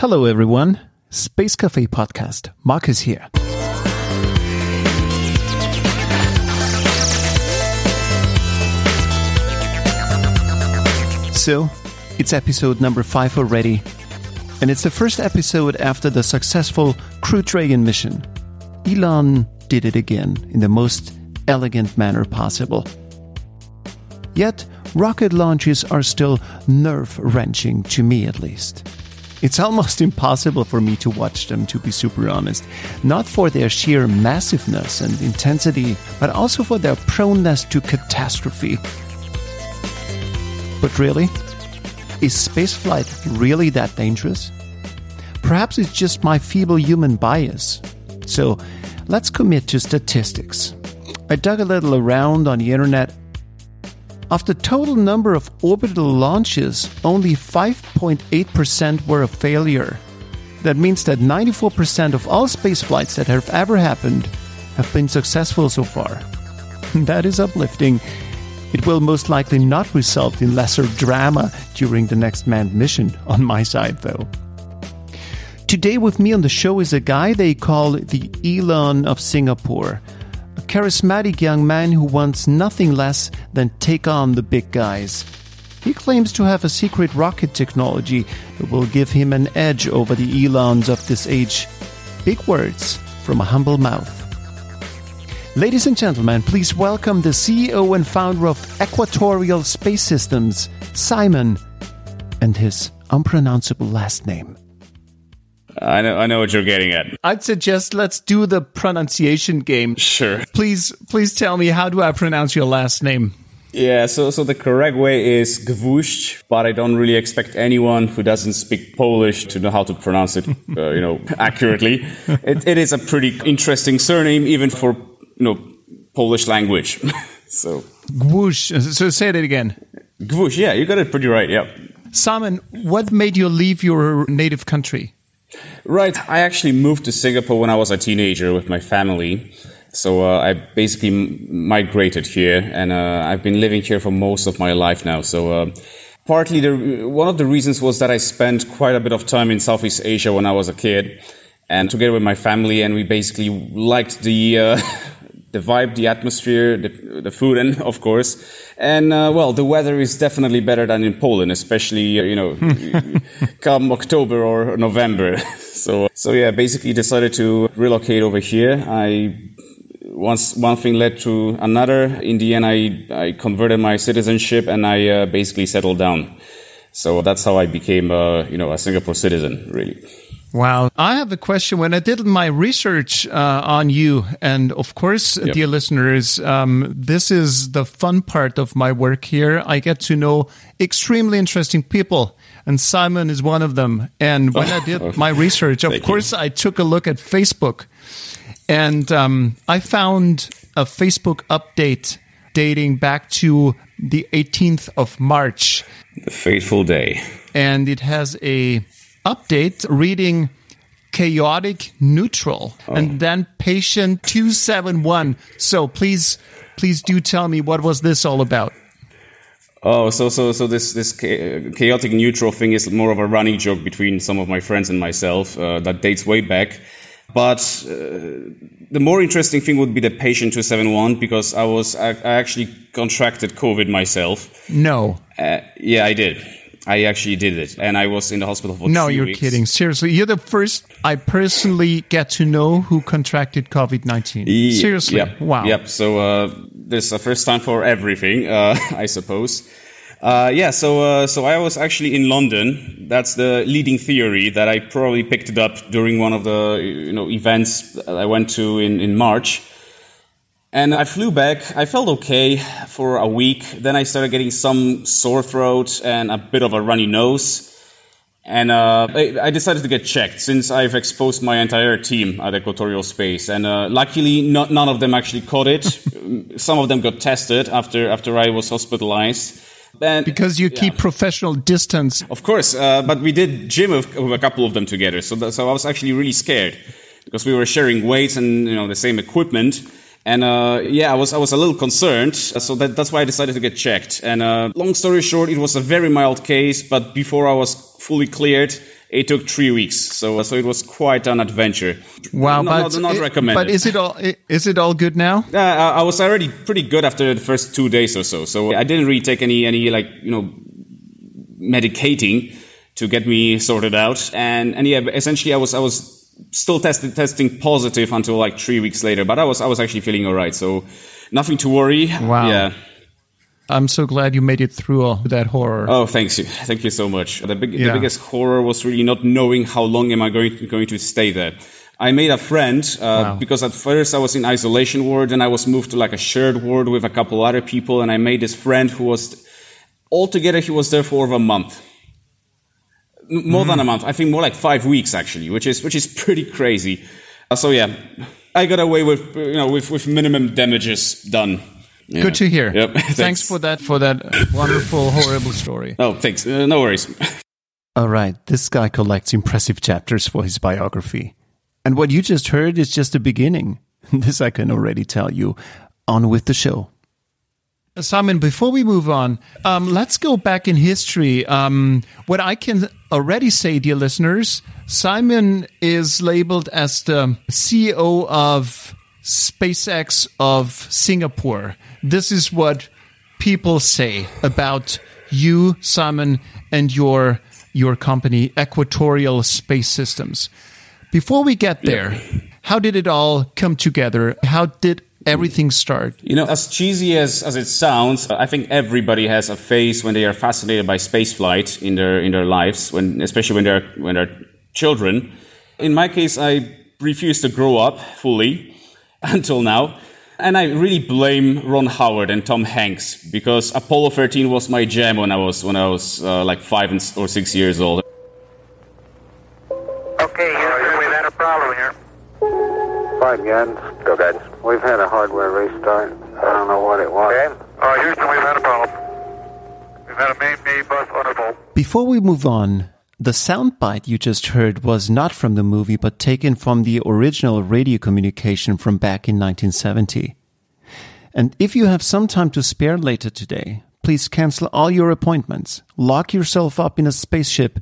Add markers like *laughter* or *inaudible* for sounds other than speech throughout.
Hello, everyone. Space Cafe Podcast. Marcus here. So, it's episode number five already, and it's the first episode after the successful Crew Dragon mission. Elon did it again in the most elegant manner possible. Yet, rocket launches are still nerve wrenching to me at least. It's almost impossible for me to watch them, to be super honest. Not for their sheer massiveness and intensity, but also for their proneness to catastrophe. But really? Is spaceflight really that dangerous? Perhaps it's just my feeble human bias. So let's commit to statistics. I dug a little around on the internet. Of the total number of orbital launches, only 5.8% were a failure. That means that 94% of all space flights that have ever happened have been successful so far. *laughs* That is uplifting it will most likely not result in lesser drama during the next manned mission, *laughs* on my side though. Today with me on the show is a guy they call the Elon of Singapore, charismatic young man who wants nothing less than take on the big guys. He claims to have a secret rocket technology that will give him an edge over the Elons of this age. Big words from a humble mouth. Ladies and gentlemen, please welcome the CEO and founder of Equatorial Space Systems, Simon, and his unpronounceable last name. I know, I know what you're getting at. I'd suggest let's do the pronunciation game. Sure. Please, please tell me how do I pronounce your last name? Yeah, so so the correct way is Gwóźdź, but I don't really expect anyone who doesn't speak Polish to know how to pronounce it, *laughs* uh, you know, accurately. It, it is a pretty interesting surname, even for you know, Polish language. *laughs* so. Gwóźdź. So say it again. Gwóźdź, yeah, you got it pretty right, yeah. Simon, what made you leave your native country? Right, I actually moved to Singapore when I was a teenager with my family. So uh, I basically migrated here, and uh, I've been living here for most of my life now. So uh, partly, the, one of the reasons was that I spent quite a bit of time in Southeast Asia when I was a kid, and together with my family, and we basically liked the uh, *laughs* the vibe, the atmosphere, the, the food, and of course, and uh, well, the weather is definitely better than in Poland, especially uh, you know, *laughs* come October or November. *laughs* so, so yeah, basically decided to relocate over here. I once one thing led to another. In the end, I I converted my citizenship and I uh, basically settled down. So that's how I became, uh, you know, a Singapore citizen, really. Wow. I have a question. When I did my research uh, on you, and of course, yep. dear listeners, um, this is the fun part of my work here. I get to know extremely interesting people, and Simon is one of them. And when I did *laughs* my research, of course, you. I took a look at Facebook, and um, I found a Facebook update dating back to the 18th of March. The fateful day. And it has a update reading chaotic neutral oh. and then patient 271 so please please do tell me what was this all about? Oh so so so this this chaotic neutral thing is more of a running joke between some of my friends and myself uh, that dates way back. But uh, the more interesting thing would be the patient 271 because i was i, I actually contracted covid myself. No. Uh, yeah i did I actually did it, and I was in the hospital for no, you're weeks. kidding. Seriously, you're the first I personally get to know who contracted COVID nineteen. Seriously, yep. wow. Yep. So uh, this is the first time for everything, uh, *laughs* I suppose. Uh, yeah, so uh, so I was actually in London. That's the leading theory that I probably picked it up during one of the you know events I went to in in March. And I flew back. I felt okay for a week. Then I started getting some sore throat and a bit of a runny nose. And uh, I decided to get checked since I've exposed my entire team at Equatorial Space. And uh, luckily, not, none of them actually caught it. *laughs* some of them got tested after after I was hospitalized. And, because you keep professional distance. Of course, uh, but we did gym with, with, a couple of them together. So, that, so I was actually really scared because we were sharing weights and you know the same equipment. And uh, yeah, I was I was a little concerned, so that, that's why I decided to get checked. And uh, long story short, it was a very mild case, but before I was fully cleared, it took three weeks. So so it was quite an adventure. Wow, not, but not, not it- recommended. But is it all is it all good now? Uh, I I was already pretty good after the first two days or so. So I didn't really take any any like you know medicating to get me sorted out. And and yeah, essentially I was I was still tested testing positive until like three weeks later. But I was I was actually feeling all right. So nothing to worry. Wow. Yeah. I'm so glad you made it through all that horror. Oh, thanks you, thank you so much. The, big, Yeah. the biggest horror was really not knowing how long am I going going to stay there. I made a friend uh, Wow. because at first I was in isolation ward, and I was moved to like a shared ward with a couple other people, and I made this friend who was altogether he was there for over a month, M- more than a month. I think more like five weeks actually, which is which is pretty crazy. Uh, so yeah, I got away with you know with with minimum damages done. Yeah. Good to hear. Yep. *laughs* Thanks. for that for that wonderful horrible story. Oh, thanks. Uh, no worries. *laughs* All right, this guy collects impressive chapters for his biography. And what you just heard is just the beginning. *laughs* This I can already tell you. On with the show. Simon, before we move on, um, let's go back in history. Um, what I can already say, dear listeners, Simon is labeled as the CEO of SpaceX of Singapore. This is what people say about you, Simon, and your your company, Equatorial Space Systems. Before we get there, how did it all come together? How did everything start? You know, as cheesy as, as it sounds, I think everybody has a phase when they are fascinated by spaceflight in their in their lives, when especially when they're when they're children. In my case, I refused to grow up fully *laughs* until now. And I really blame Ron Howard and Tom Hanks because Apollo 13 was my jam when I was when I was uh, like five or six years old. Five guidance. Go guidance. We've had a hardware restart. I don't know what it was. Okay. Uh, Houston, we've had a problem. We've had a main main bus undervolt. Before we move on, the soundbite you just heard was not from the movie, but taken from the original radio communication from back in 1970. And if you have some time to spare later today, please cancel all your appointments, lock yourself up in a spaceship,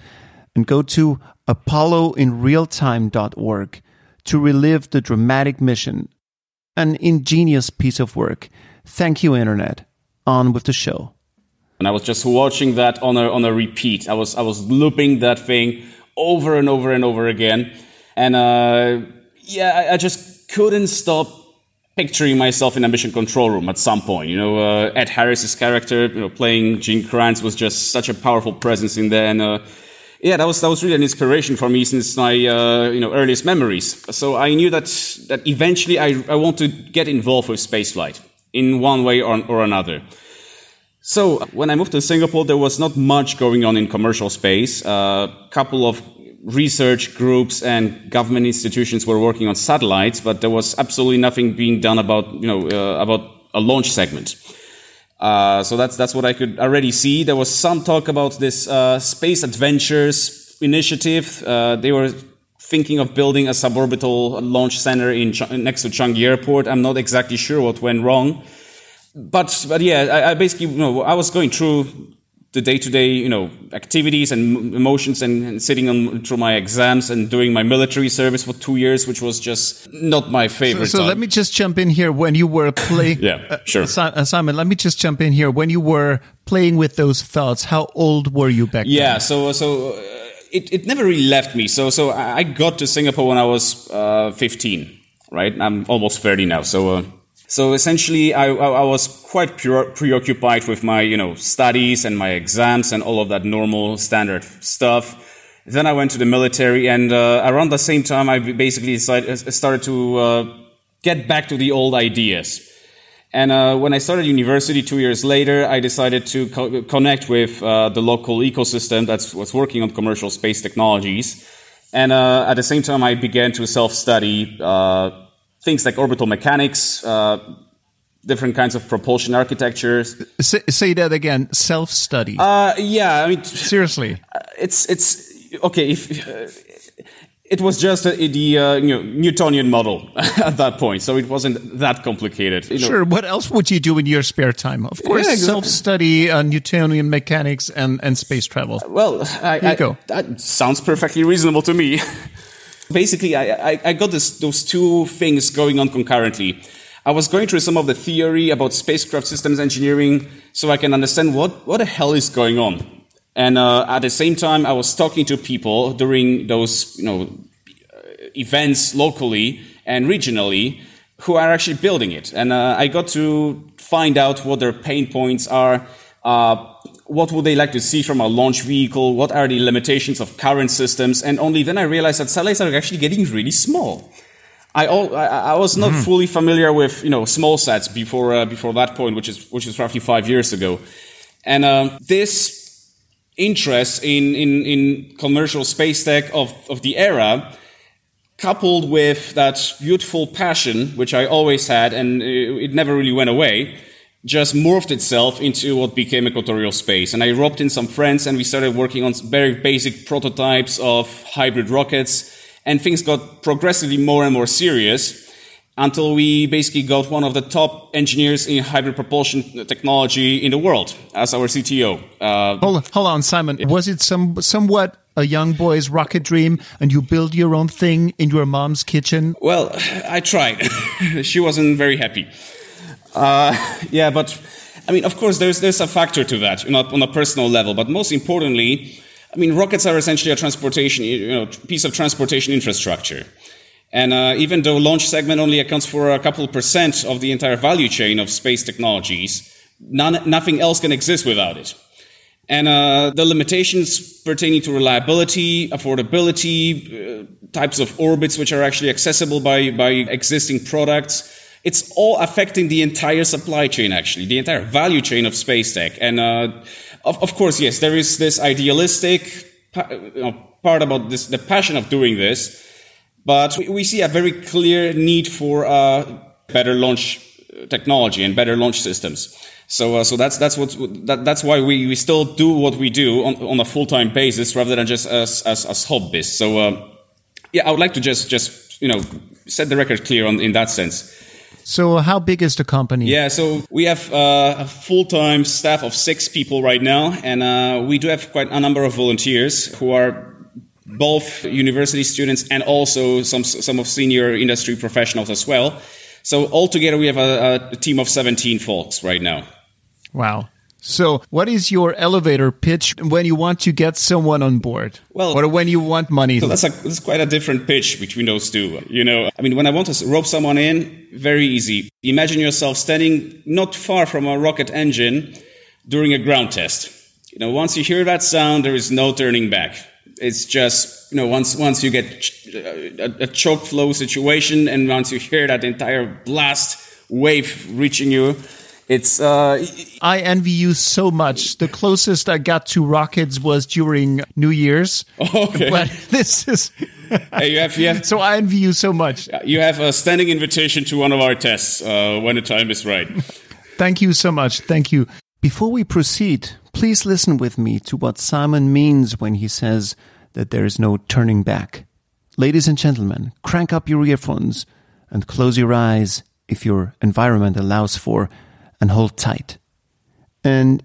and go to apolloinrealtime.org to relive the dramatic mission. An ingenious piece of work. Thank you, Internet. On with the show. and I was just watching that on a on a repeat. I was I was looping that thing over and over and over again, and uh, yeah, I, I just couldn't stop picturing myself in a mission control room at some point. You know, uh, Ed Harris's character, you know, playing Gene Kranz was just such a powerful presence in there, and. Uh, yeah, that was that was really an inspiration for me since my uh, you know earliest memories. So I knew that that eventually I, I want to get involved with spaceflight in one way or, or another. So when I moved to Singapore, there was not much going on in commercial space. A couple of research groups and government institutions were working on satellites, but there was absolutely nothing being done about you know uh, about a launch segment. Uh, so that's that's what I could already see. There was some talk about this uh, space adventures initiative. Uh, they were thinking of building a suborbital launch center in Ch- next to Changi Airport. I'm not exactly sure what went wrong but but yeah, I, I basically you know I was going through the day to day you know activities and emotions and, and sitting on through my exams and doing my military service for two years, which was just not my favorite. So time. let me just jump in here. When you were playing, *laughs* Yeah, sure. Si- uh, Simon, let me just jump in here. When you were playing with those thoughts, how old were you back Yeah, then? so so uh, it, it never really left me. So so I got to Singapore when I was uh, 15, right? I'm almost 30 now. So uh, so essentially, I, I was quite pre- preoccupied with my you know studies and my exams and all of that normal standard stuff. Then I went to the military, and uh, around the same time, I basically decided, started to uh, get back to the old ideas. And uh, when I started university two years later, I decided to co- connect with uh, the local ecosystem that was working on commercial space technologies. And uh, at the same time, I began to self-study uh, things like orbital mechanics, uh, different kinds of propulsion architectures. Say, say that again. Self study. Uh, yeah, I mean, Seriously. it's it's okay if it was just a, the uh, you know, Newtonian model *laughs* at that point, so it wasn't that complicated. You know. Sure. What else would you do in your spare time? Of course, Yeah, exactly. self-study, uh, Newtonian mechanics, and, and space travel. Well, I, I- go. that sounds perfectly reasonable to me. *laughs* Basically, I, I, I got this, those two things going on concurrently. I was going through some of the theory about spacecraft systems engineering so I can understand what, what the hell is going on. And uh, at the same time, I was talking to people during those, you know, events locally and regionally who are actually building it. And uh, I got to find out what their pain points are. Uh, what would they like to see from a launch vehicle? What are the limitations of current systems? And only then I realized that satellites are actually getting really small. I, all, I, I was not fully familiar with you know small sats before uh, before that point, which is which is roughly five years ago, and uh, this interest in, in, in commercial space tech of, of the era, coupled with that beautiful passion, which I always had, and it never really went away, just morphed itself into what became equatorial space. And I roped in some friends, and we started working on very basic prototypes of hybrid rockets, and things got progressively more and more serious until we basically got one of the top engineers in hybrid propulsion technology in the world as our CTO. Uh, Hold, hold on, Simon. Was it some somewhat a young boy's rocket dream, and you build your own thing in your mom's kitchen? Well, *sighs* I tried. *laughs* she wasn't very happy. Uh, *laughs* yeah, but I mean, of course, there's there's a factor to that, not on a personal level, but most importantly, I mean, rockets are essentially a transportation, you know, piece of transportation infrastructure. And uh, even though launch segment only accounts for a couple percent of the entire value chain of space technologies, none, nothing else can exist without it. And uh, the limitations pertaining to reliability, affordability, uh, types of orbits which are actually accessible by, by existing products, it's all affecting the entire supply chain, actually, the entire value chain of space tech. And uh, of, of course, yes, there is this idealistic you know, part about this, the passion of doing this, but we, we see a very clear need for uh, better launch technology and better launch systems. So, uh, so that's that's what that, that's why we, we still do what we do on, on a full time basis rather than just as as, as hobbyists. So, uh, yeah, I would like to just just you know set the record clear on in that sense. So, how big is the company? Yeah, so we have uh, a full time staff of six people right now, and uh, we do have quite a number of volunteers who are both university students and also some some of senior industry professionals as well. So altogether, we have a, a team of 17 folks right now. Wow. So, what is your elevator pitch when you want to get someone on board? Well- or when you want money? So that's, a, that's quite a different pitch between those two. You know, I mean, when I want to rope someone in, very easy. Imagine yourself standing not far from a rocket engine during a ground test. You know, once you hear that sound, there is no turning back. It's just, you know, once once you get ch- uh, a, a choke flow situation, and once you hear that entire blast wave reaching you, it's uh, I envy you so much. The closest I got to rockets was during New Year's. okay. *laughs* But this is. *laughs* Hey, you have you have *laughs* So, I envy you so much. you have a standing invitation to one of our tests uh, when the time is right. Thank you so much. Thank you. Before we proceed, please listen with me to what Simon means when he says that there is no turning back. Ladies and gentlemen, crank up your earphones and close your eyes if your environment allows for, and hold tight. And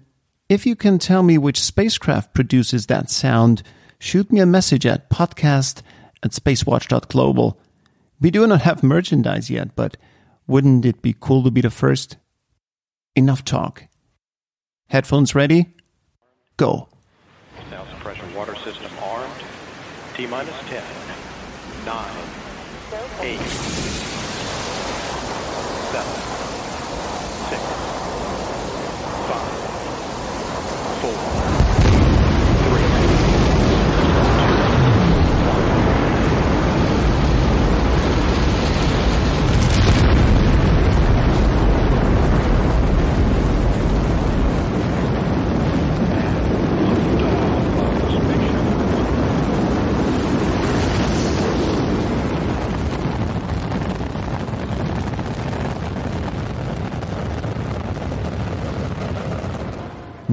if you can tell me which spacecraft produces that sound, shoot me a message at podcast at spacewatch.global. We do not have merchandise yet, but wouldn't it be cool to be the first? Enough talk. Headphones ready? Go. Now suppression water system armed. T minus 10, 9, 8, 7,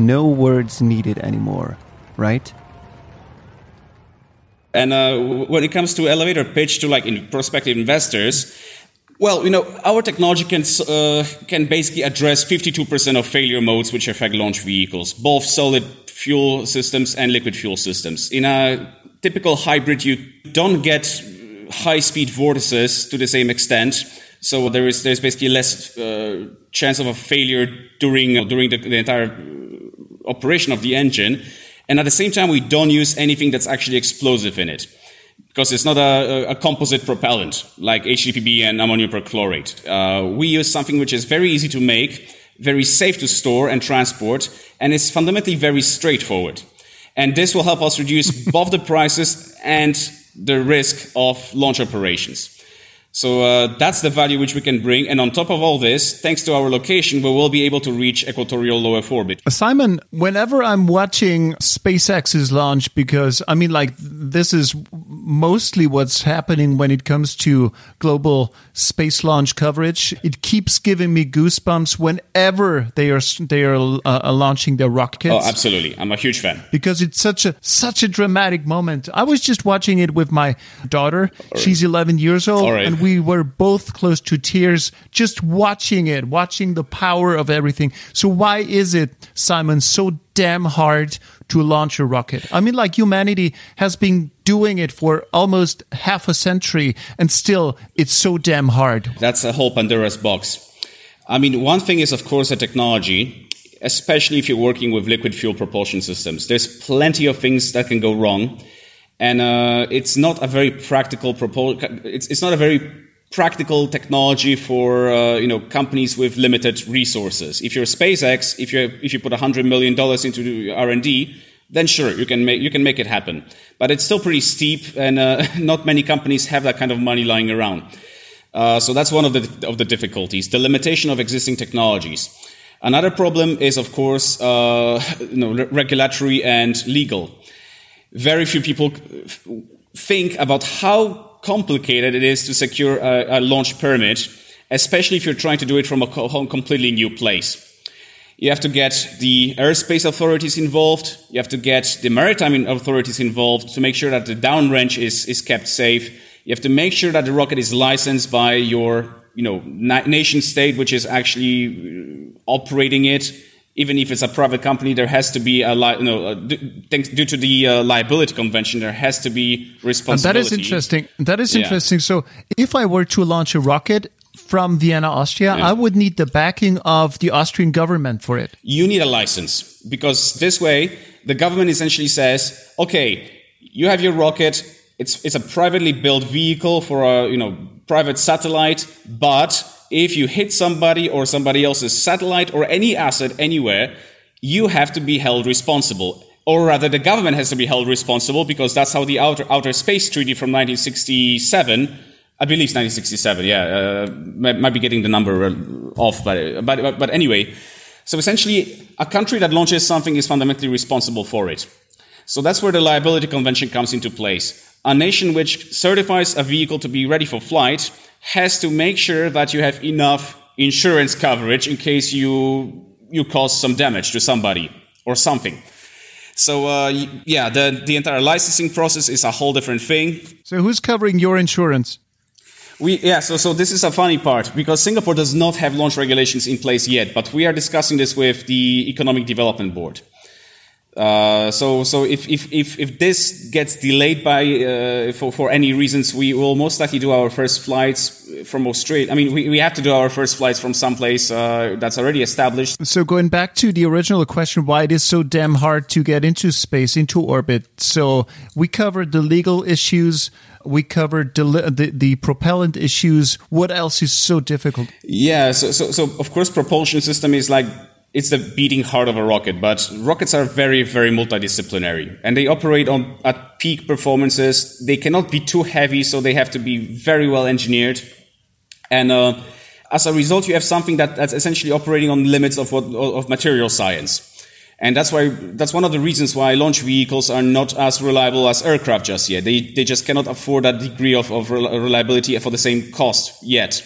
No words needed anymore, right? And uh, when it comes to elevator pitch to like in prospective investors, well, you know, our technology can uh, can basically address 52% of failure modes which affect launch vehicles, both solid fuel systems and liquid fuel systems. In a typical hybrid, you don't get high speed vortices to the same extent. So there is there's basically less uh, chance of a failure during during the, the entire operation of the engine. And at the same time, we don't use anything that's actually explosive in it because it's not a, a composite propellant like HTPB and ammonium perchlorate. Uh, we use something which is very easy to make, very safe to store and transport, and it's fundamentally very straightforward. And this will help us reduce *laughs* both the prices and the risk of launch operations. So uh, that's the value which we can bring. And on top of all this, thanks to our location, we will be able to reach equatorial low Earth orbit. Simon, whenever I'm watching SpaceX's launch, because I mean, like, this is mostly what's happening when it comes to global space launch coverage. It keeps giving me goosebumps whenever they are they are uh, uh launching their rockets. Oh, absolutely! I'm a huge fan because it's such a such a dramatic moment. I was just watching it with my daughter. She's 11 years old, and we were both close to tears just watching it, watching the power of everything. So why is it, Simon, so damn hard to launch a rocket? I mean, like humanity has been doing it for almost half a century and still it's so damn hard. That's a whole Pandora's box. I mean, one thing is, of course, the technology, especially if you're working with liquid fuel propulsion systems. There's plenty of things that can go wrong and uh, it's not a very practical proposal. It's, it's not a very practical technology for uh, you know companies with limited resources. If you're SpaceX, if you if you put hundred million dollars into R and D, then sure you can make you can make it happen. But it's still pretty steep, and uh, *laughs* not many companies have that kind of money lying around. Uh, so that's one of the of the difficulties, the limitation of existing technologies. Another problem is, of course, uh, *laughs* you know, regulatory and legal very few people think about how complicated it is to secure a, a launch permit, especially if you're trying to do it from a completely new place. You have to get the airspace authorities involved. You have to get the maritime authorities involved to make sure that the downrange is, is kept safe. You have to make sure that the rocket is licensed by your, you know, nation state, which is actually operating it even if it's a private company, there has to be a li- you know, due to the uh, liability convention, there has to be responsibility. And that is interesting. That is yeah. interesting. So, if I were to launch a rocket from Vienna, Austria, yeah. I would need the backing of the Austrian government for it. You need a license because this way, the government essentially says, "Okay, you have your rocket. It's it's a privately built vehicle for a you know private satellite, but." If you hit somebody or somebody else's satellite or any asset anywhere, you have to be held responsible. Or rather, the government has to be held responsible because that's how the Outer, Outer Space Treaty from 1967, I believe it's 1967, yeah, uh, might be getting the number uh, off, but, but, but anyway. So essentially, a country that launches something is fundamentally responsible for it. So that's where the liability convention comes into place. A nation which certifies a vehicle to be ready for flight has to make sure that you have enough insurance coverage in case you you cause some damage to somebody or something. So uh, yeah, the the entire licensing process is a whole different thing. So who's covering your insurance? We yeah. So so this is a funny part because Singapore does not have launch regulations in place yet, but we are discussing this with the Economic Development Board. Uh, so, so if, if, if, if this gets delayed by uh, for, for any reasons, we will most likely do our first flights from Australia. I mean, we, we have to do our first flights from someplace uh, that's already established. So, going back to the original question, why it is so damn hard to get into space, into orbit. So, we covered the legal issues. We covered the, the, the propellant issues. What else is so difficult? Yeah, so, so, so of course, propulsion system is like it's the beating heart of a rocket, but rockets are very, very multidisciplinary and they operate on at peak performances. They cannot be too heavy, so they have to be very well engineered. And uh, as a result, you have something that, that's essentially operating on the limits of what of material science. And that's why that's one of the reasons why launch vehicles are not as reliable as aircraft just yet. They they just cannot afford that degree of, of reliability for the same cost yet.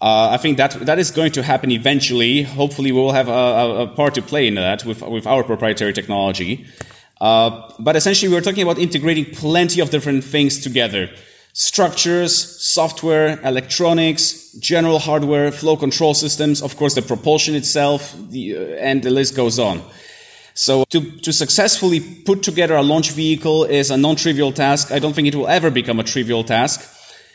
Uh, I think that that is going to happen eventually. Hopefully, we will have a, a, part to play in that with with our proprietary technology. Uh, but essentially, we're talking about integrating plenty of different things together structures, software, electronics, general hardware, flow control systems, of course, the propulsion itself, the, uh, and the list goes on. So to, to successfully put together a launch vehicle is a non-trivial task. I don't think it will ever become a trivial task.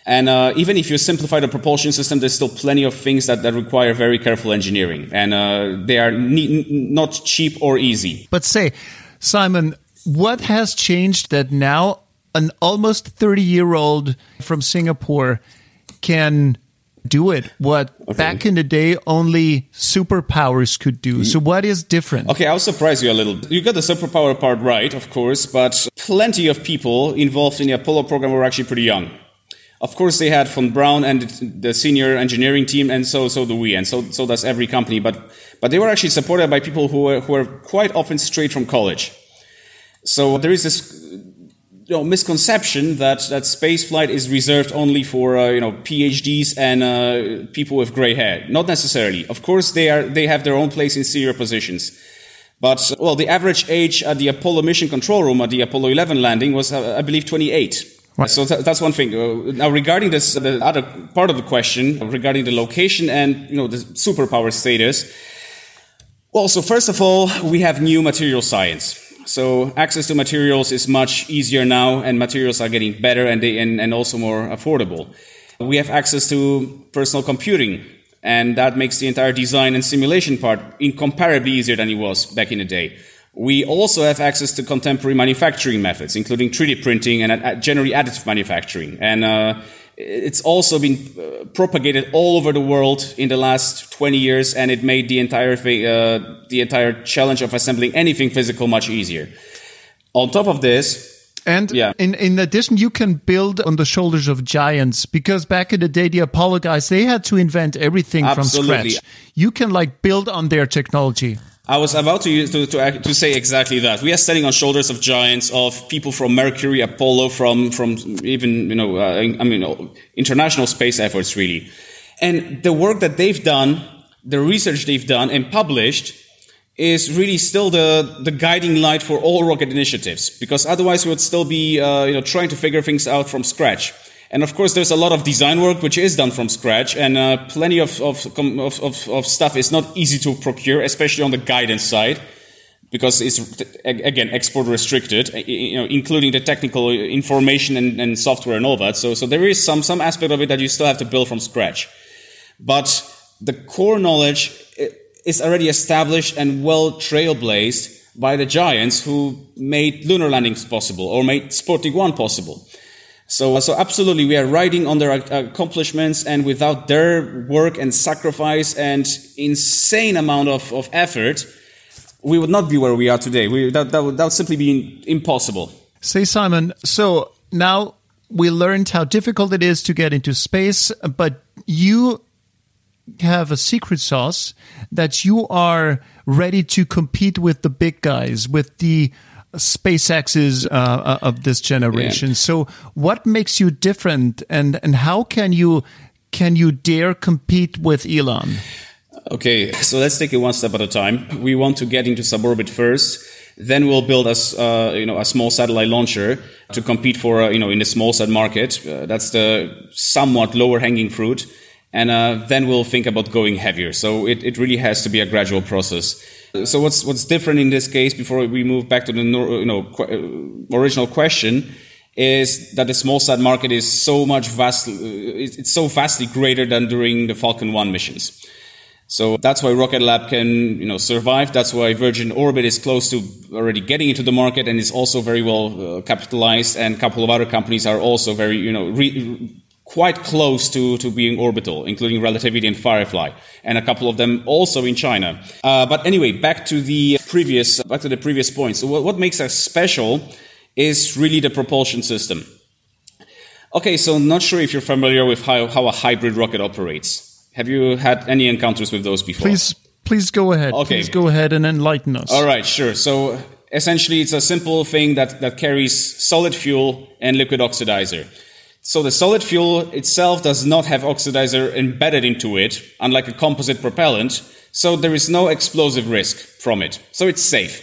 And uh, even if you simplify the propulsion system, there's still plenty of things that, that require very careful engineering. And uh, they are ne- not cheap or easy. But say, Simon, what has changed that now an almost 30 year old from Singapore can do it what okay. back in the day only superpowers could do. So what is different? Okay, I'll surprise you a little. You got the superpower part right, of course, but plenty of people involved in the Apollo program were actually pretty young. Of course, they had von Braun and the senior engineering team, and so so do we, and so so does every company. But but they were actually supported by people who were who were quite often straight from college. So there is this you know, misconception that, that space flight is reserved only for uh, you know PhDs and uh, people with gray hair. Not necessarily. Of course, they are they have their own place in senior positions. But well, the average age at the Apollo mission control room at the Apollo 11 landing was, uh, I believe, 28. So th- that's one thing. Uh, now, regarding this, the other part of the question regarding the location and you know the superpower status. Well, so first of all, we have new material science. So access to materials is much easier now, and materials are getting better and, they, and, and also more affordable. We have access to personal computing, and that makes the entire design and simulation part incomparably easier than it was back in the day. We also have access to contemporary manufacturing methods, including 3D printing and generally additive manufacturing. And uh, it's also been uh, propagated all over the world in the last 20 years, and it made the entire uh, the entire challenge of assembling anything physical much easier. On top of this, and yeah. in, in addition, you can build on the shoulders of giants because back in the day, the Apollo guys, they had to invent everything Absolutely. from scratch. You can like build on their technology. I was about to, to, to, to, say exactly that. We are standing on shoulders of giants, of people from Mercury, Apollo, from, from even, you know, uh, I mean, international space efforts, really. And the work that they've done, the research they've done and published, is really still the, the guiding light for all rocket initiatives, because otherwise we would still be, uh, you know, trying to figure things out from scratch. And of course, there's a lot of design work which is done from scratch, and uh, plenty of, of, of, of, stuff is not easy to procure, especially on the guidance side, because it's again export restricted, you know, including the technical information and, and software and all that. So, so there is some some aspect of it that you still have to build from scratch, but the core knowledge is already established and well trailblazed by the giants who made lunar landings possible or made Sputnik 1 possible. So, so absolutely, we are riding on their uh, accomplishments, and without their work and sacrifice and insane amount of, of effort, we would not be where we are today. We, that, that, would, that would simply be impossible. Say, Simon, so now we learned how difficult it is to get into space, but you have a secret sauce that you are ready to compete with the big guys, with the SpaceX's uh, uh, of this generation. Yeah. So, what makes you different, and and how can you can you dare compete with Elon? Okay, so let's take it one step at a time. We want to get into suborbit first. Then we'll build a, uh, you know, a small satellite launcher to compete for, uh, you know, in the small sat market. Uh, that's the somewhat lower hanging fruit. And uh, then we'll think about going heavier. So it, it really has to be a gradual process. So what's what's different in this case before we move back to the you know uh, original question is that the small sat market is so much vastly uh, it's so vastly greater than during the Falcon 1 missions. So that's why Rocket Lab can, you know, survive. That's why Virgin Orbit is close to already getting into the market and is also very well uh, capitalized. And a couple of other companies are also very, you know, quite close to, to being orbital, including Relativity and Firefly, and a couple of them also in China. Uh, but anyway, back to the previous back to the previous point. So what, what makes us special is really the propulsion system. Okay, so not sure if you're familiar with how, how a hybrid rocket operates. Have you had any encounters with those before? Please, please go ahead. Okay. Please go ahead and enlighten us. All right, sure. So essentially, it's a simple thing that, that carries solid fuel and liquid oxidizer. So the solid fuel itself does not have oxidizer embedded into it, unlike a composite propellant. So there is no explosive risk from it. So it's safe.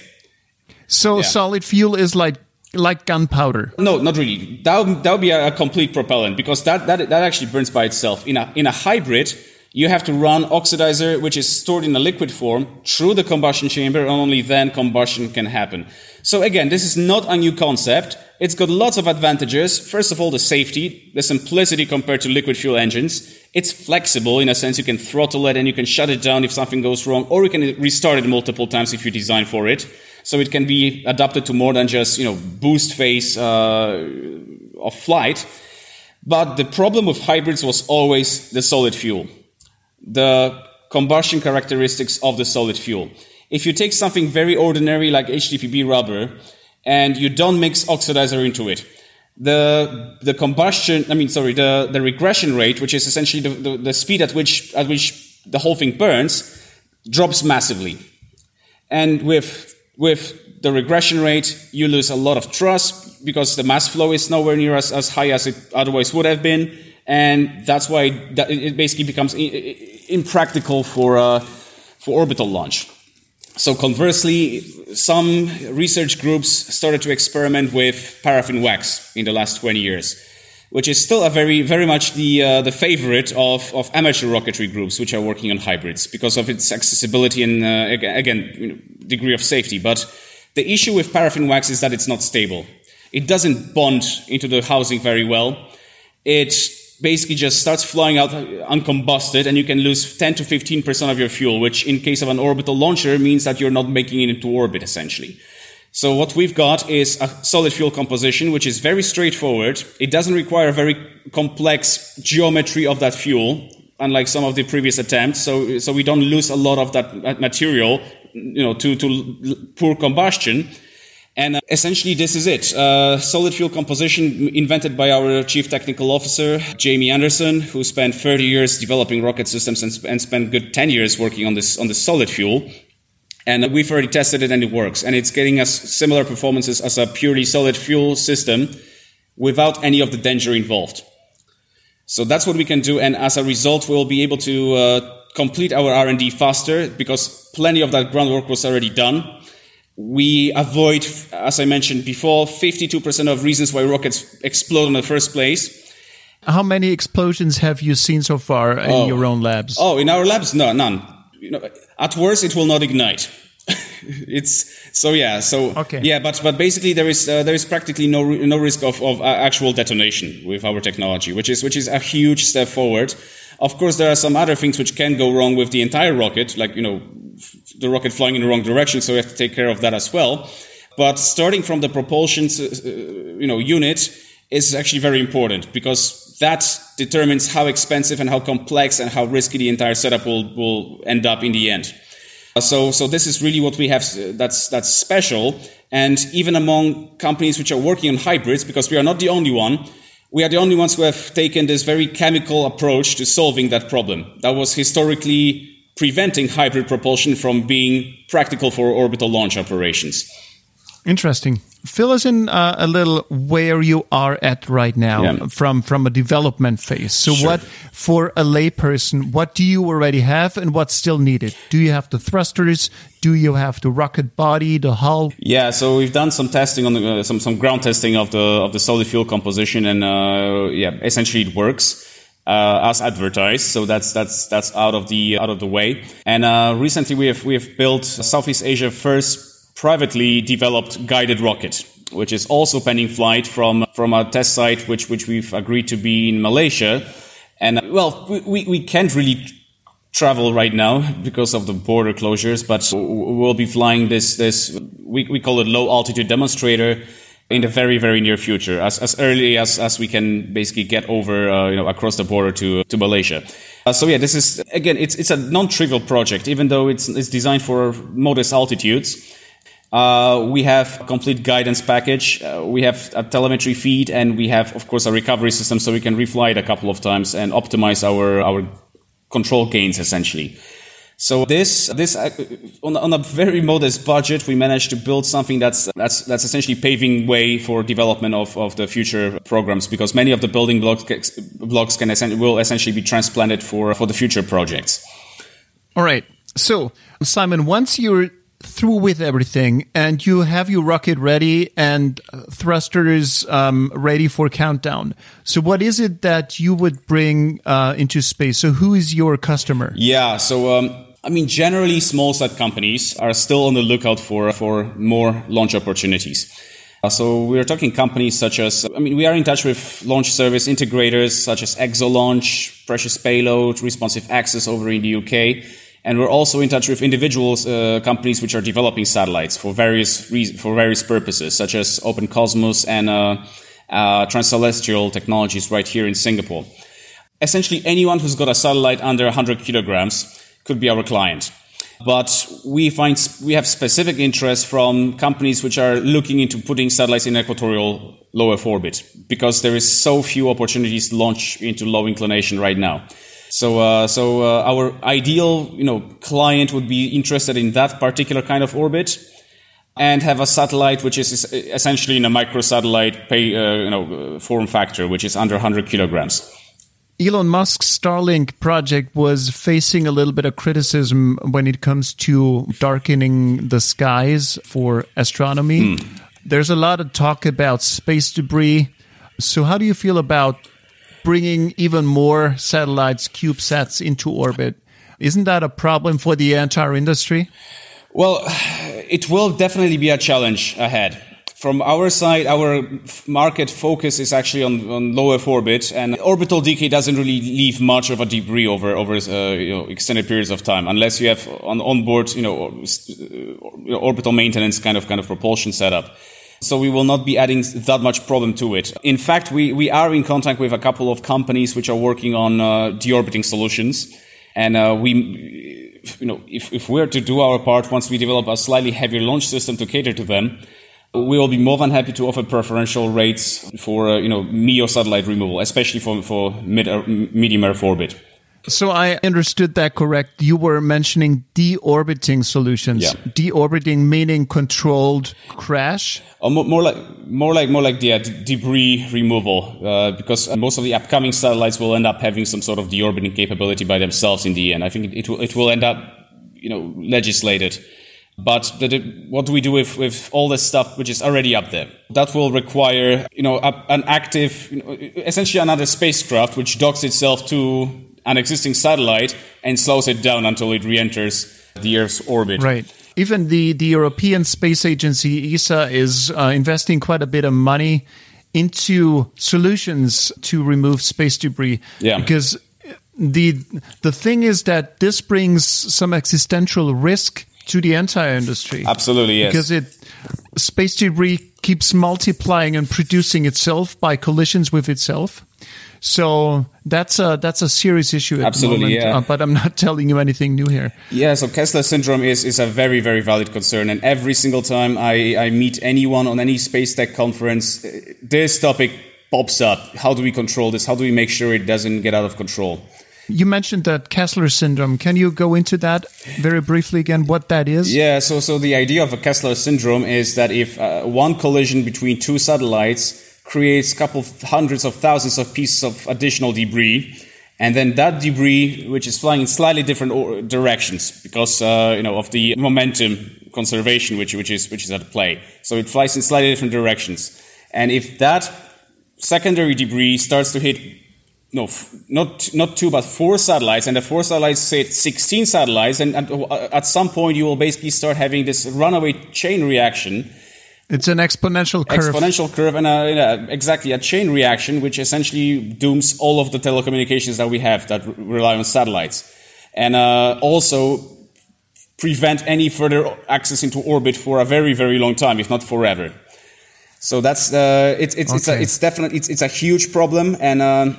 So Yeah. solid fuel is like like gunpowder. No, not really. That would, that would be a, a complete propellant because that, that that actually burns by itself. In a in a hybrid, you have to run oxidizer, which is stored in a liquid form, through the combustion chamber, and only then combustion can happen. So again, this is not a new concept. It's got lots of advantages. First of all, the safety, the simplicity compared to liquid fuel engines. It's flexible in a sense you can throttle it and you can shut it down if something goes wrong, or you can restart it multiple times if you design for it. So it can be adapted to more than just you know boost phase uh, of flight. But the problem with hybrids was always the solid fuel, the combustion characteristics of the solid fuel. If you take something very ordinary like HTPB rubber and you don't mix oxidizer into it, the the combustion I mean sorry the, the regression rate, which is essentially the, the, the speed at which at which the whole thing burns, drops massively. And with with the regression rate, you lose a lot of thrust because the mass flow is nowhere near as, as high as it otherwise would have been, and that's why it basically becomes impractical for uh, for orbital launch. So conversely, some research groups started to experiment with paraffin wax in the last 20 years, which is still a very, very much the uh, the favorite of, of amateur rocketry groups, which are working on hybrids because of its accessibility and uh, again you know, degree of safety. But the issue with paraffin wax is that it's not stable. It doesn't bond into the housing very well. It basically just starts flying out uh, uncombusted, and you can lose 10 to 15 percent of your fuel, which in case of an orbital launcher means that you're not making it into orbit essentially. So what we've got is a solid fuel composition, which is very straightforward. It doesn't require a very complex geometry of that fuel, unlike some of the previous attempts. So, so we don't lose a lot of that material, you know, to, to poor combustion. And uh, essentially, this is it. Uh, solid fuel composition invented by our chief technical officer, Jamie Anderson, who spent 30 years developing rocket systems and, and spent good 10 years working on this on this solid fuel. And we've already tested it and it works. And it's getting us similar performances as a purely solid fuel system without any of the danger involved. So that's what we can do. And as a result, we'll be able to uh, complete our R&D faster because plenty of that groundwork was already done. We avoid, as I mentioned before, 52% of reasons why rockets explode in the first place. How many explosions have you seen so far in Oh. your own labs? Oh, in our labs, no, none. You know, at worst, it will not ignite. *laughs* it's so yeah, so Okay. yeah, but but basically there is uh, there is practically no no risk of, of uh, actual detonation with our technology, which is which is a huge step forward. Of course, there are some other things which can go wrong with the entire rocket, like you know the rocket flying in the wrong direction, so we have to take care of that as well. But starting from the propulsion, uh, you know, unit is actually very important because that determines how expensive and how complex and how risky the entire setup will, will end up in the end. Uh, So, so this is really what we have uh, that's, that's special. And even among companies which are working on hybrids, because we are not the only one, we are the only ones who have taken this very chemical approach to solving that problem. That was historically preventing hybrid propulsion from being practical for orbital launch operations. Interesting. Fill us in uh, a little where you are at right now Yeah. from from a development phase. So, Sure. what for a layperson? What do you already have, and what's still needed? Do you have the thrusters? Do you have the rocket body, the hull? Yeah, so we've done some testing on the, uh, some some ground testing of the of the solid fuel composition, and uh, yeah, essentially it works uh, as advertised. So that's that's that's out of the out of the way. And uh, recently we have we have built Southeast Asia first privately developed guided rocket, which is also pending flight from from a test site which which we've agreed to be in Malaysia. And uh, well, we, we, can't really travel right now because of the border closures, but we'll be flying this this we, we call it low altitude demonstrator in the very very near future, as, as early as, as we can basically get over uh, you know across the border to to Malaysia. Uh, so yeah, this is again it's it's a non-trivial project, even though it's it's designed for modest altitudes. Uh, we have a complete guidance package. Uh, we have a telemetry feed, and we have, of course, a recovery system, so we can refly it a couple of times and optimize our our control gains essentially. So this this uh, on, on a very modest budget, we managed to build something that's that's that's essentially paving way for development of, of the future programs because many of the building blocks blocks can essen- will essentially be transplanted for for the future projects. All right. So, Simon, once you're through with everything and you have your rocket ready and thrusters um, ready for countdown. So, what is it that you would bring uh, into space? So, who is your customer? Yeah, so um, I mean, generally, small sat companies are still on the lookout for for more launch opportunities. Uh, so we're talking companies such as, I mean, we are in touch with launch service integrators such as Exolaunch, Precious Payload, Responsive Access over in the UK. And we're also in touch with individuals, uh, companies which are developing satellites for various for various purposes, such as Open Cosmos and uh, uh, Transcelestial Technologies right here in Singapore. Essentially, anyone who's got a satellite under 100 kilograms could be our client. But we find we have specific interest from companies which are looking into putting satellites in equatorial low Earth orbit because there is so few opportunities to launch into low inclination right now. So, uh, so uh, our ideal, you know, client would be interested in that particular kind of orbit, and have a satellite which is essentially in a microsatellite pay, uh, you know, form factor, which is under 100 kilograms. Elon Musk's Starlink project was facing a little bit of criticism when it comes to darkening the skies for astronomy. Mm. There's a lot of talk about space debris. So, how do you feel about bringing even more satellites, CubeSats, into orbit? Isn't that a problem for the entire industry? Well, it will definitely be a challenge ahead from our side, our market focus is actually on, on low Earth orbit, and orbital decay doesn't really leave much of a debris over over uh, you know, extended periods of time, unless you have on onboard you know, uh, orbital maintenance kind of kind of propulsion setup. So we will not be adding that much problem to it. In fact, we, we are in contact with a couple of companies which are working on uh, deorbiting solutions, and uh, we, you know, if if we're to do our part, once we develop a slightly heavier launch system to cater to them we will be more than happy to offer preferential rates for uh, you know MEO satellite removal, especially for for mid uh, medium Earth orbit. So I understood that correct. You were mentioning deorbiting solutions. Yeah. Deorbiting meaning controlled crash. Or more, more like more like more like the uh, debris removal, uh, because most of the upcoming satellites will end up having some sort of deorbiting capability by themselves in the end. I think it, it will it will end up you know legislated but the, what do we do with, with all this stuff which is already up there? That will require, you know, a, an active, you know, essentially another spacecraft which docks itself to an existing satellite and slows it down until it re-enters the Earth's orbit. Right. Even the, the European Space Agency, ESA, is uh, investing quite a bit of money into solutions to remove space debris. Yeah. Because the the thing is that this brings some existential risk to the entire industry. Absolutely, yes. Because it space debris keeps multiplying and producing itself by collisions with itself. So that's a that's a serious issue at Absolutely, the moment. Yeah. Uh, but I'm not *laughs* telling you anything new here. Yeah, so Kessler syndrome is, is a very, very valid concern. And every single time I, I meet anyone on any space tech conference, this topic pops up. How do we control this? How do we make sure it doesn't get out of control? You mentioned that Kessler syndrome. Can you go into that very briefly again? What that is? Yeah. So, so the idea of a Kessler syndrome is that if uh, one collision between two satellites creates a couple of hundreds of thousands of pieces of additional debris, and then that debris, which is flying in slightly different directions because uh, you know of the momentum conservation, which which is which is at play. So it flies in slightly different directions, and if that secondary debris starts to hit no, not not two, but four satellites, and the four satellites say 16 satellites, and, and uh, at some point you will basically start having this runaway chain reaction. It's an exponential curve. Exponential curve, and a, exactly a chain reaction, which essentially dooms all of the telecommunications that we have that rely on satellites, and uh, also prevent any further access into orbit for a very, very long time, if not forever. So that's uh, it's it's okay. it's, a, it's definitely it's, it's a huge problem, and. Uh,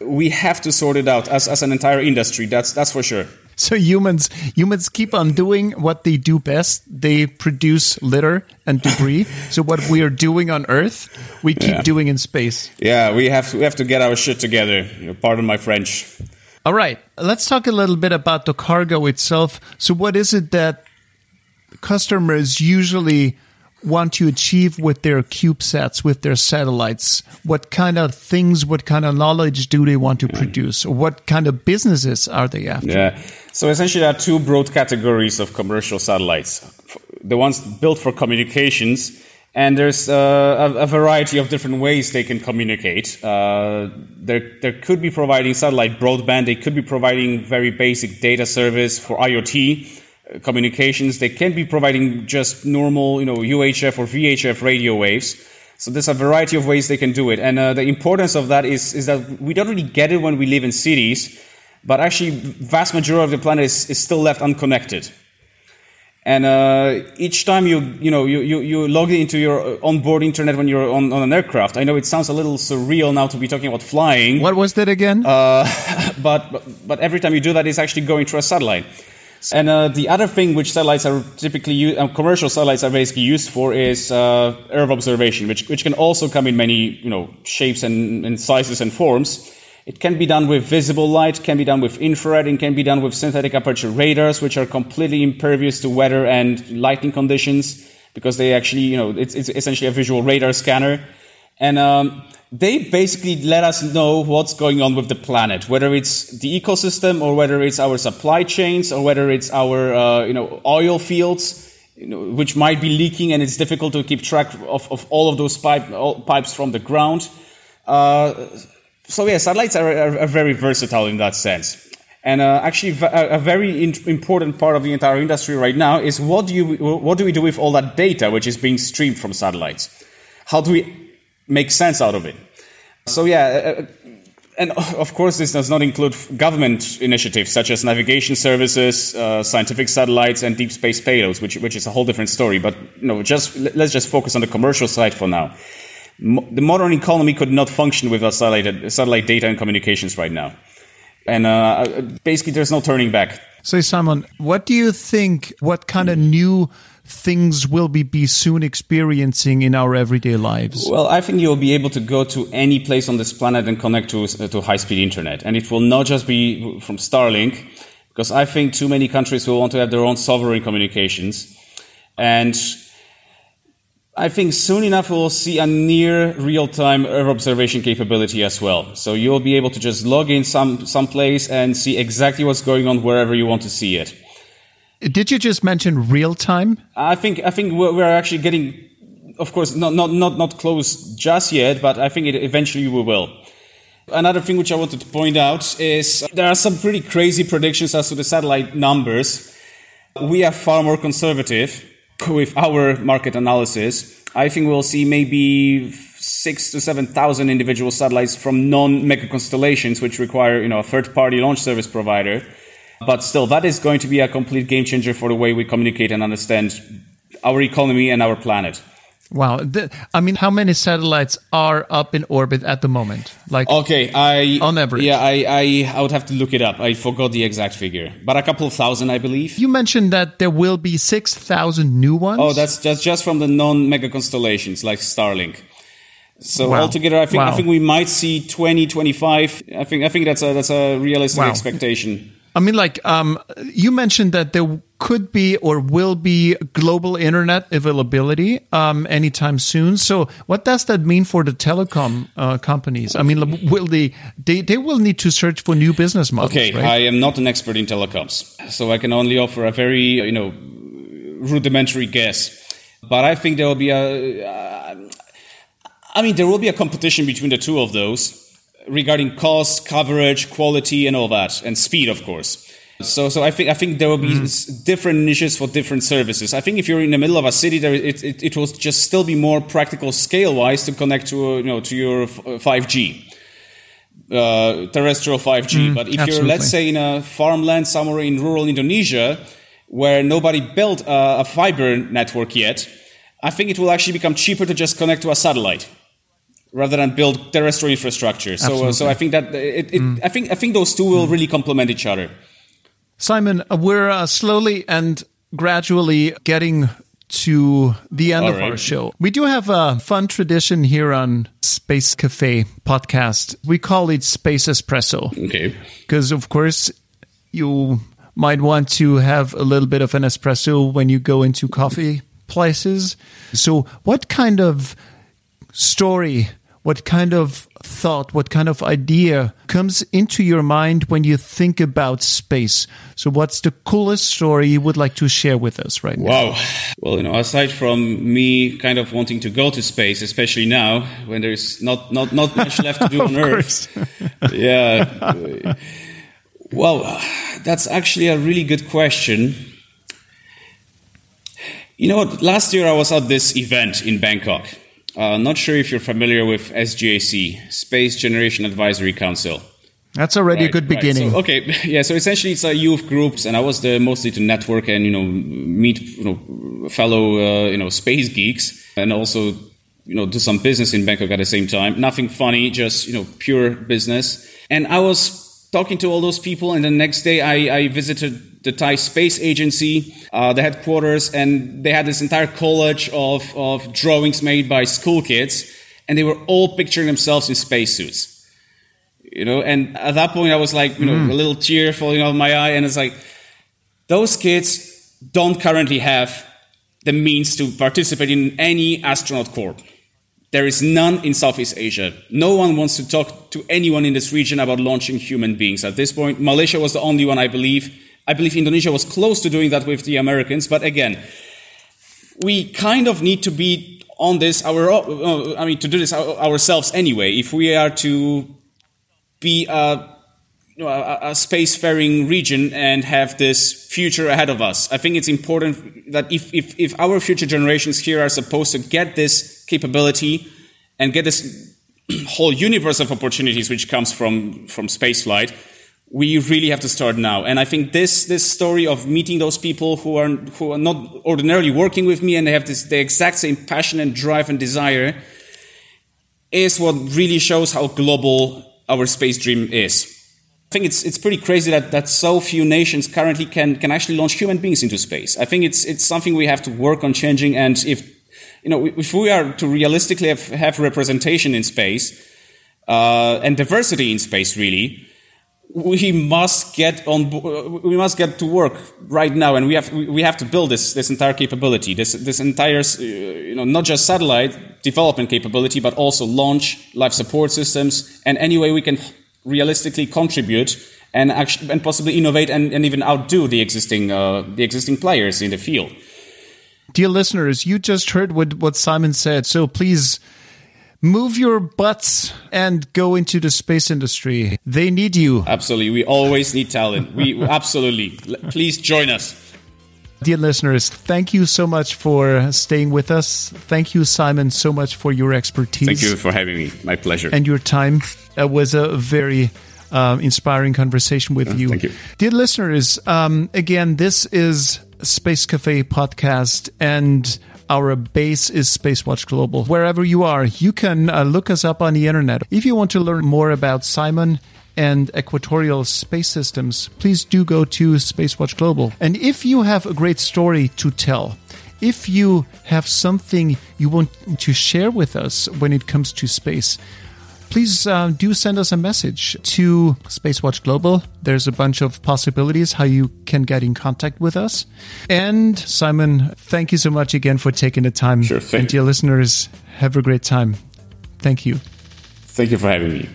we have to sort it out as, as an entire industry. That's that's for sure. So humans humans keep on doing what they do best. They produce litter and debris. *laughs* so what we are doing on Earth, we keep yeah. doing in space. Yeah, we have we have to get our shit together. Pardon my French. All right, let's talk a little bit about the cargo itself. So what is it that customers usually want to achieve with their CubeSats, with their satellites? What kind of things, what kind of knowledge do they want to produce? Or what kind of businesses are they after? Yeah. So essentially, there are two broad categories of commercial satellites. The ones built for communications, and there's uh, a, a, variety of different ways they can communicate. Uh, there, there could be providing satellite broadband. They could be providing very basic data service for IoT communications. They can be providing just normal, you know, UHF or VHF radio waves. So there's a variety of ways they can do it. And uh, the importance of that is, is that we don't really get it when we live in cities, but actually vast majority of the planet is, is still left unconnected. And uh, each time you you know you, you, you log into your onboard internet when you're on, on an aircraft, I know it sounds a little surreal now to be talking about flying. What was that again? Uh, but, *laughs* but but every time you do that, it's actually going through a satellite. And uh, the other thing which satellites are typically uh, commercial satellites are basically used for is uh, Earth observation, which which can also come in many you know shapes and, and sizes and forms. It can be done with visible light, can be done with infrared, and can be done with synthetic aperture radars, which are completely impervious to weather and lighting conditions because they actually, you know, it's, it's essentially a visual radar scanner. And um, they basically let us know what's going on with the planet, whether it's the ecosystem or whether it's our supply chains or whether it's our, uh, you know, oil fields. You know, which might be leaking, and it's difficult to keep track of, of all of those pipe, all, pipes from the ground. Uh, so yeah, satellites are, are, are, very versatile in that sense. And uh, actually, a, very important part of the entire industry right now is what do you what do we do with all that data which is being streamed from satellites? How do we make sense out of it? So yeah, uh, uh and of course, this does not include government initiatives such as navigation services, uh, scientific satellites, and deep space payloads, which which is a whole different story. But you know, just let's just focus on the commercial side for now the modern economy could not function without satellite, satellite data and communications right now. And uh, basically, there's no turning back. So, Simon, what do you think? What kind of new things will we be soon experiencing in our everyday lives? Well, I think you'll be able to go to any place on this planet and connect to, uh, to high speed internet. And it will not just be from Starlink, because I think too many countries will want to have their own sovereign communications. And I think soon enough we'll see a near real-time Earth observation capability as well. So you'll be able to just log in some someplace and see exactly what's going on wherever you want to see it. Did you just mention real time? I think I think we're actually getting, of course, not not not not close just yet, but I think it eventually we will. Another thing which I wanted to point out is there are some pretty crazy predictions as to the satellite numbers. We are far more conservative with our market analysis, I think we'll see maybe six to seven thousand individual satellites from non-mega constellations, which require you know a third-party launch service provider. But still, that is going to be a complete game changer for the way we communicate and understand our economy and our planet. Wow. I mean, how many satellites are up in orbit at the moment? Like, okay, I on average. Yeah, I, I, I would have to look it up. I forgot the exact figure, but a couple of thousand, I believe. You mentioned that there will be six thousand new ones. Oh, that's just just from the non-mega constellations like Starlink. So wow. altogether, I think wow. I think we might see 20, 25. I think I think that's a that's a realistic wow. expectation. I mean, like, um, you mentioned that there could be or will be global internet availability um, anytime soon. So, what does that mean for the telecom uh, companies? I mean, will they, they they will need to search for new business models? Okay, right? I am not an expert in telecoms, so I can only offer a very you know rudimentary guess. But I think there will be a. Uh, I mean, there will be a competition between the two of those regarding cost, coverage, quality, and all that, and speed, of course. So, so I think I think there will be mm. different niches for different services. I think if you're in the middle of a city, there it, it, it will just still be more practical scale wise to connect to you know to your 5G. Uh, terrestrial 5G. Mm, but if absolutely. you're, let's say, in a farmland somewhere in rural Indonesia, where nobody built a, a fiber network yet, I think it will actually become cheaper to just connect to a satellite rather than build terrestrial infrastructure. So, uh, so I think that it, it mm. I think I think those two will mm. really complement each other. Simon, uh, we're uh, slowly and gradually getting to the end All of right. our show. We do have a fun tradition here on Space Cafe podcast. We call it Space Espresso. Okay. Because, of course, you might want to have a little bit of an espresso when you go into coffee places. So, what kind of story, what kind of thought, what kind of idea comes into your mind when you think about space? So, what's the coolest story you would like to share with us right now? Wow. Well, you know, aside from me kind of wanting to go to space, especially now when there's not not not much left to do *laughs* on Earth. *laughs* yeah. Well, that's actually a really good question. You know what? Last year I was at this event in Bangkok. Uh, not sure if you're familiar with SGAC, Space Generation Advisory Council. That's already Right, a good right. beginning. So, okay, *laughs* yeah. So essentially, it's a youth groups, and I was there mostly to network and you know meet you know fellow uh, you know space geeks, and also you know do some business in Bangkok at the same time. Nothing funny, just you know pure business. And I was talking to all those people, and the next day I, I visited the Thai Space Agency, uh, the headquarters, and they had this entire college of of drawings made by school kids, and they were all picturing themselves in spacesuits. You know and at that point i was like you know a little tear falling out of my eye and it's like those kids don't currently have the means to participate in any astronaut corps there is none in southeast asia. No one wants to talk to anyone in this region about launching human beings at this point. Malaysia was the only one i believe. I believe indonesia was close to doing that with the americans but again we kind of need to be on this our uh, i mean to do this ourselves anyway. If we are to be a, know, a, a spacefaring region and have this future ahead of us. I think it's important that if, if, if our future generations here are supposed to get this capability and get this *clears throat* whole universe of opportunities which comes from, from spaceflight, we really have to start now. And I think this, this story of meeting those people who are, who are not ordinarily working with me and they have this, the exact same passion and drive and desire is what really shows how global our space dream is. I think it's it's pretty crazy that, that so few nations currently can can actually launch human beings into space. I think it's it's something we have to work on changing. And if you know if we are to realistically have, have representation in space uh, and diversity in space, really, we must get on we must get to work right now and we have we have to build this this entire capability this this entire uh, you know not just satellite development capability but also launch life support systems and any way we can realistically contribute and actually and possibly innovate and, and even outdo the existing uh, the existing players in the field Dear listeners, you just heard what, what Simon said. So please move your butts and go into the space industry. They need you. absolutely we always need talent we absolutely please join us Dear listeners, thank you so much for staying with us. Thank you, Simon, so much for your expertise thank you for having me my pleasure and your time. It was a very um, inspiring conversation with you. thank you. Dear listeners, um, again, this is Space Cafe podcast and our base is Spacewatch Global. Wherever you are, you can uh, look us up on the internet. If you want to learn more about Simon and Equatorial Space Systems, please do go to Spacewatch Global. And if you have a great story to tell, if you have something you want to share with us when it comes to space, please uh, do send us a message to Spacewatch Global. There's a bunch of possibilities how you can get in contact with us. And Simon, thank you so much again for taking the time. Sure. And dear listeners, have a great time. Thank you. thank you for having me